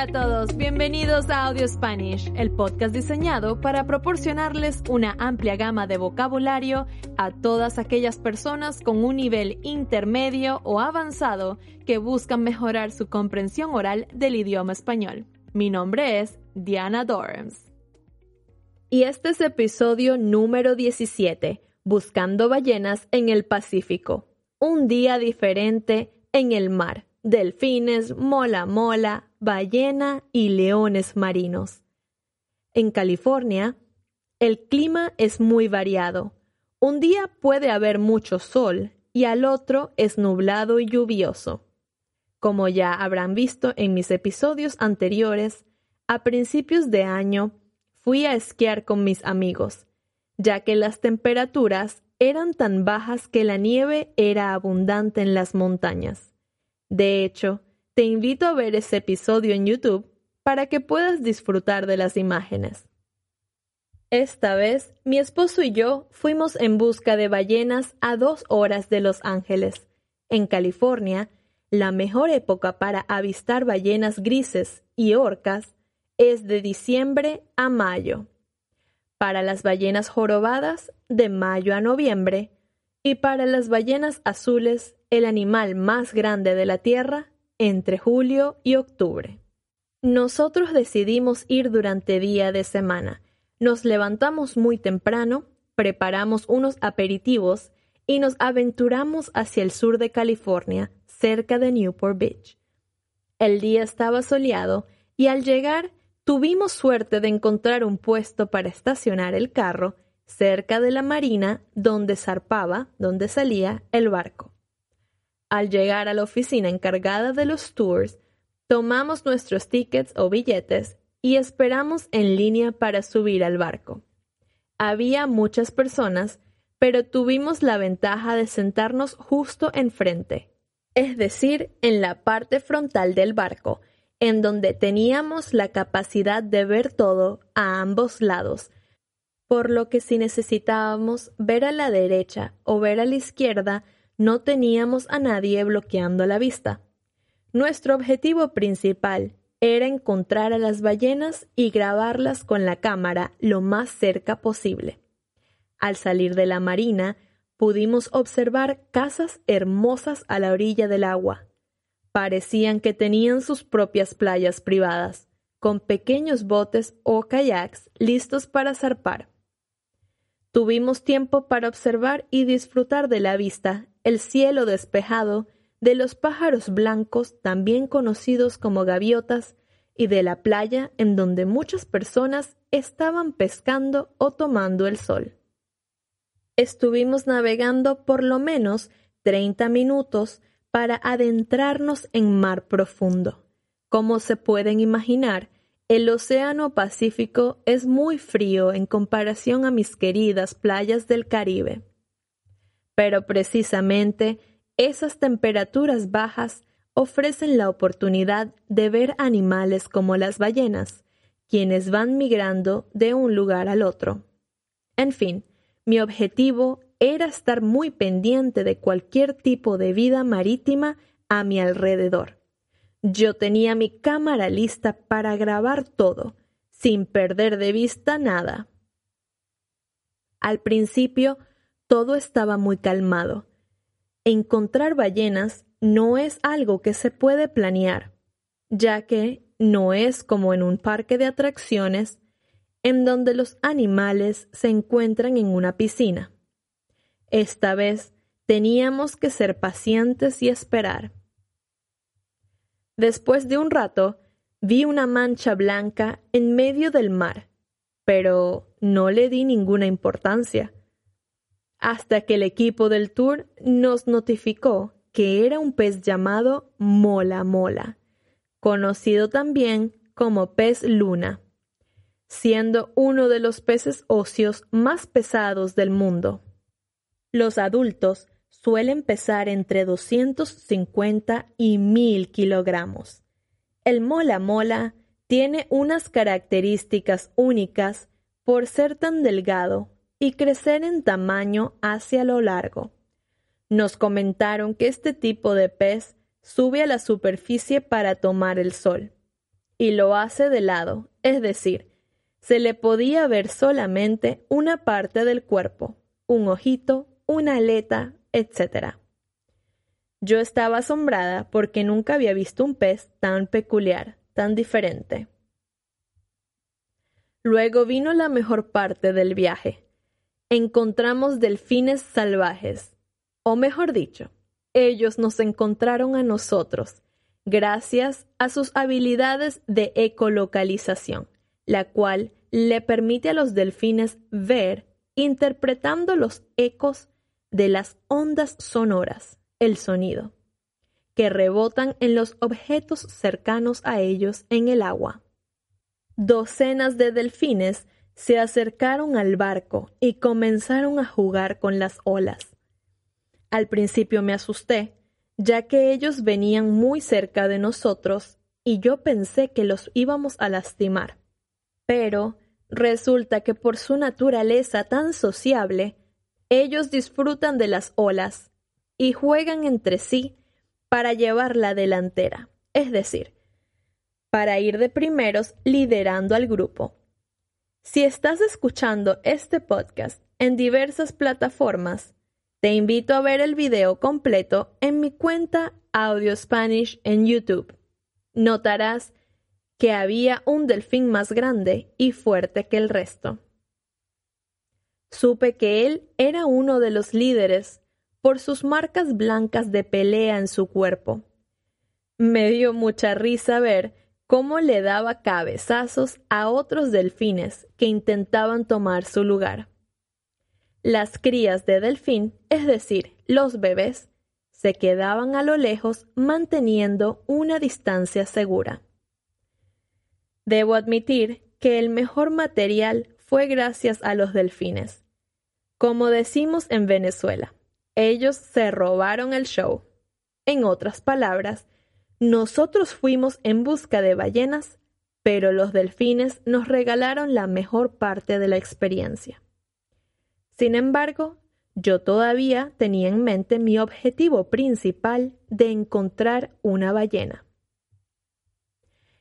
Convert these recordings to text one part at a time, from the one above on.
Hola a todos, bienvenidos a Audio Spanish, el podcast diseñado para proporcionarles una amplia gama de vocabulario a todas aquellas personas con un nivel intermedio o avanzado que buscan mejorar su comprensión oral del idioma español. Mi nombre es Diana Dorms. Y este es episodio número 17, Buscando ballenas en el Pacífico. Un día diferente en el mar. Delfines, mola mola, ballena y leones marinos. En California, el clima es muy variado. Un día puede haber mucho sol y al otro es nublado y lluvioso. Como ya habrán visto en mis episodios anteriores, a principios de año fui a esquiar con mis amigos, ya que las temperaturas eran tan bajas que la nieve era abundante en las montañas. De hecho, te invito a ver ese episodio en YouTube para que puedas disfrutar de las imágenes. Esta vez, mi esposo y yo fuimos en busca de ballenas a dos horas de Los Ángeles. En California, la mejor época para avistar ballenas grises y orcas es de diciembre a mayo. Para las ballenas jorobadas, de mayo a noviembre. Y para las ballenas azules, el animal más grande de la Tierra, entre julio y octubre. Nosotros decidimos ir durante día de semana. Nos levantamos muy temprano, preparamos unos aperitivos y nos aventuramos hacia el sur de California, cerca de Newport Beach. El día estaba soleado y al llegar tuvimos suerte de encontrar un puesto para estacionar el carro cerca de la marina donde zarpaba, donde salía el barco. Al llegar a la oficina encargada de los tours, tomamos nuestros tickets o billetes y esperamos en línea para subir al barco. Había muchas personas, pero tuvimos la ventaja de sentarnos justo enfrente, es decir, en la parte frontal del barco, en donde teníamos la capacidad de ver todo a ambos lados, por lo que si necesitábamos ver a la derecha o ver a la izquierda, no teníamos a nadie bloqueando la vista. Nuestro objetivo principal era encontrar a las ballenas y grabarlas con la cámara lo más cerca posible. Al salir de la marina, pudimos observar casas hermosas a la orilla del agua. Parecían que tenían sus propias playas privadas, con pequeños botes o kayaks listos para zarpar. Tuvimos tiempo para observar y disfrutar de la vista el cielo despejado, de los pájaros blancos, también conocidos como gaviotas, y de la playa en donde muchas personas estaban pescando o tomando el sol. Estuvimos navegando por lo menos 30 minutos para adentrarnos en mar profundo. Como se pueden imaginar, el Océano Pacífico es muy frío en comparación a mis queridas playas del Caribe. Pero precisamente esas temperaturas bajas ofrecen la oportunidad de ver animales como las ballenas, quienes van migrando de un lugar al otro. En fin, mi objetivo era estar muy pendiente de cualquier tipo de vida marítima a mi alrededor. Yo tenía mi cámara lista para grabar todo, sin perder de vista nada. Al principio todo estaba muy calmado. Encontrar ballenas no es algo que se puede planear, ya que no es como en un parque de atracciones en donde los animales se encuentran en una piscina. Esta vez teníamos que ser pacientes y esperar. Después de un rato, vi una mancha blanca en medio del mar, pero no le di ninguna importancia hasta que el equipo del tour nos notificó que era un pez llamado mola mola, conocido también como pez luna, siendo uno de los peces óseos más pesados del mundo. Los adultos suelen pesar entre 250 y 1000 kilogramos. El mola mola tiene unas características únicas por ser tan delgado y crecer en tamaño hacia lo largo. Nos comentaron que este tipo de pez sube a la superficie para tomar el sol. y lo hace de lado, es decir, se le podía ver solamente una parte del cuerpo, un ojito, una aleta, etc. Yo estaba asombrada porque nunca había visto un pez tan peculiar, tan diferente. Luego vino la mejor parte del viaje. Encontramos delfines salvajes, o mejor dicho, ellos nos encontraron a nosotros, gracias a sus habilidades de ecolocalización, la cual le permite a los delfines ver interpretando los ecos de las ondas sonoras, el sonido, que rebotan en los objetos cercanos a ellos en el agua. Docenas de delfines se acercaron al barco y comenzaron a jugar con las olas. Al principio me asusté, ya que ellos venían muy cerca de nosotros y yo pensé que los íbamos a lastimar. Pero resulta que por su naturaleza tan sociable, ellos disfrutan de las olas y juegan entre sí para llevar la delantera, es decir, para ir de primeros liderando al grupo. Si estás escuchando este podcast en diversas plataformas, te invito a ver el video completo en mi cuenta Audio Spanish en YouTube. Notarás que había un delfín más grande y fuerte que el resto. Supe que él era uno de los líderes por sus marcas blancas de pelea en su cuerpo. Me dio mucha risa ver cómo le daba cabezazos a otros delfines que intentaban tomar su lugar. Las crías de delfín, es decir, los bebés, se quedaban a lo lejos manteniendo una distancia segura. Debo admitir que el mejor material fue gracias a los delfines. Como decimos en Venezuela, ellos se robaron el show. En otras palabras, nosotros fuimos en busca de ballenas, pero los delfines nos regalaron la mejor parte de la experiencia. Sin embargo, yo todavía tenía en mente mi objetivo principal de encontrar una ballena.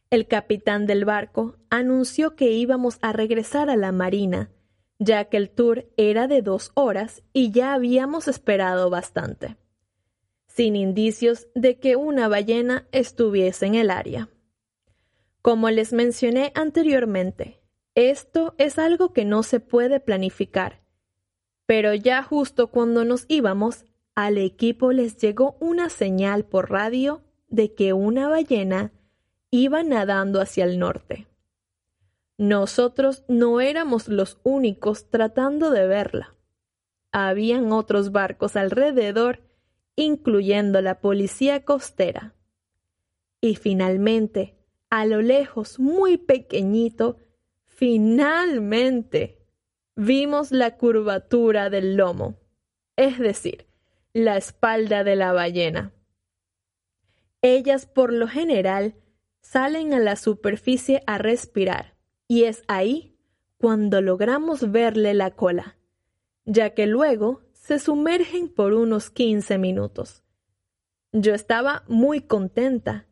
El capitán del barco anunció que íbamos a regresar a la marina, ya que el tour era de dos horas y ya habíamos esperado bastante, sin indicios de que una ballena estuviese en el área. Como les mencioné anteriormente, esto es algo que no se puede planificar pero ya justo cuando nos íbamos, al equipo les llegó una señal por radio de que una ballena iba nadando hacia el norte. Nosotros no éramos los únicos tratando de verla. Habían otros barcos alrededor, incluyendo la policía costera. Y finalmente, a lo lejos, muy pequeñito, finalmente vimos la curvatura del lomo, es decir, la espalda de la ballena. Ellas por lo general salen a la superficie a respirar y es ahí cuando logramos verle la cola, ya que luego se sumergen por unos 15 minutos. Yo estaba muy contenta,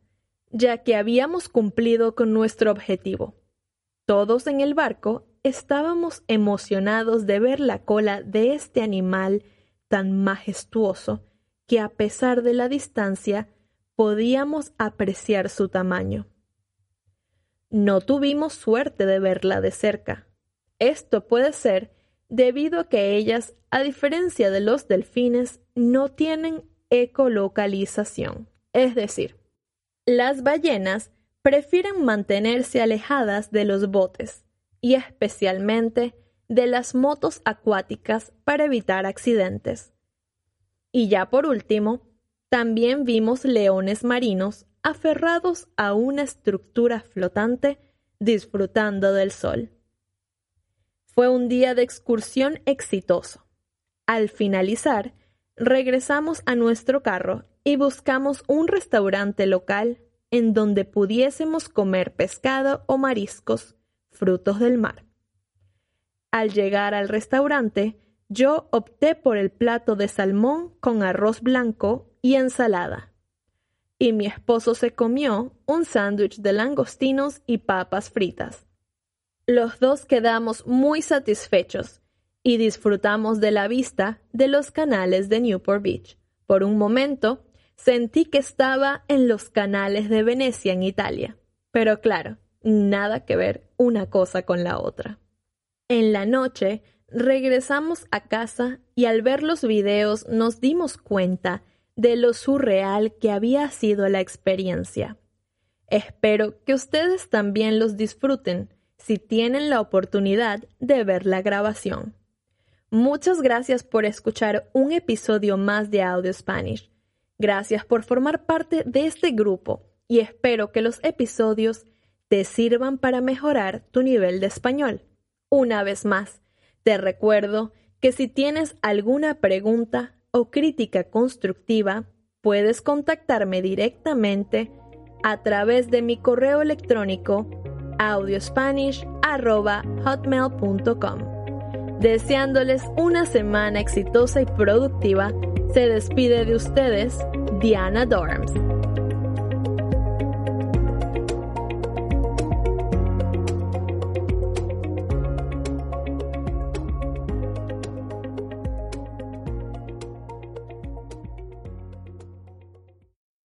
ya que habíamos cumplido con nuestro objetivo. Todos en el barco estábamos emocionados de ver la cola de este animal tan majestuoso que a pesar de la distancia podíamos apreciar su tamaño. No tuvimos suerte de verla de cerca. Esto puede ser debido a que ellas, a diferencia de los delfines, no tienen ecolocalización. Es decir, las ballenas prefieren mantenerse alejadas de los botes y especialmente de las motos acuáticas para evitar accidentes. Y ya por último, también vimos leones marinos aferrados a una estructura flotante disfrutando del sol. Fue un día de excursión exitoso. Al finalizar, regresamos a nuestro carro y buscamos un restaurante local en donde pudiésemos comer pescado o mariscos frutos del mar. Al llegar al restaurante, yo opté por el plato de salmón con arroz blanco y ensalada. y mi esposo se comió un sándwich de langostinos y papas fritas. Los dos quedamos muy satisfechos y disfrutamos de la vista de los canales de Newport Beach. Por un momento sentí que estaba en los canales de Venecia en Italia. Pero claro, nada que ver una cosa con la otra. En la noche regresamos a casa y al ver los videos nos dimos cuenta de lo surreal que había sido la experiencia. Espero que ustedes también los disfruten si tienen la oportunidad de ver la grabación. Muchas gracias por escuchar un episodio más de Audio Spanish. Gracias por formar parte de este grupo y espero que los episodios te sirvan para mejorar tu nivel de español. Una vez más, te recuerdo que si tienes alguna pregunta o crítica constructiva, puedes contactarme directamente a través de mi correo electrónico audiospanish.hotmail.com. Deseándoles una semana exitosa y productiva, se despide de ustedes Diana Dorms.